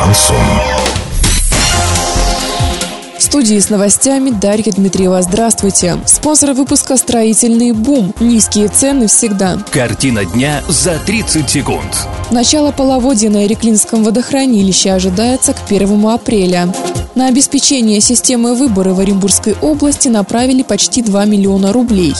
Шансон. В студии с новостями Дарья Дмитриева. Здравствуйте. Спонсор выпуска «Строительный бум». Низкие цены всегда. Картина дня за 30 секунд. Начало половодья на Иреклинском водохранилище ожидается к 1 апреля. На обеспечение системы выбора в Оренбургской области направили почти 2 миллиона рублей.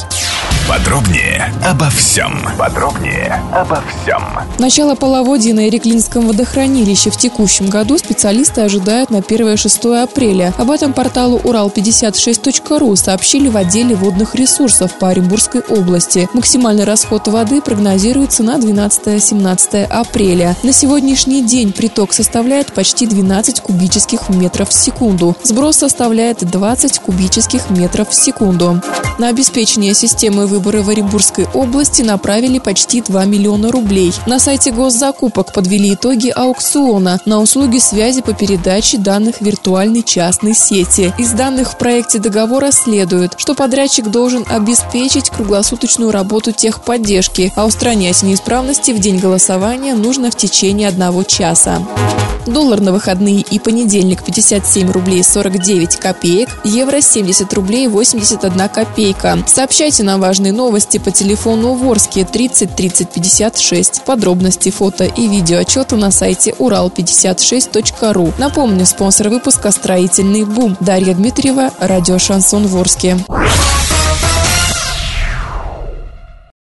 Подробнее обо всем. Подробнее обо всем. Начало половодья на Иреклинском водохранилище в текущем году специалисты ожидают на 1-6 апреля. Об этом порталу Урал56.ру сообщили в отделе водных ресурсов по Оренбургской области. Максимальный расход воды прогнозируется на 12-17 апреля. На сегодняшний день приток составляет почти 12 кубических метров в секунду. Сброс составляет 20 кубических метров в секунду. На обеспечение системы выборы в Оренбургской области направили почти 2 миллиона рублей. На сайте госзакупок подвели итоги аукциона на услуги связи по передаче данных виртуальной частной сети. Из данных в проекте договора следует, что подрядчик должен обеспечить круглосуточную работу техподдержки, а устранять неисправности в день голосования нужно в течение одного часа. Доллар на выходные и понедельник 57 рублей 49 копеек, евро 70 рублей 81 копейка. Сообщайте нам важные новости по телефону Ворске 30 30 56. Подробности фото и видео отчета на сайте урал56.ру. Напомню, спонсор выпуска «Строительный бум». Дарья Дмитриева, радио «Шансон Ворске».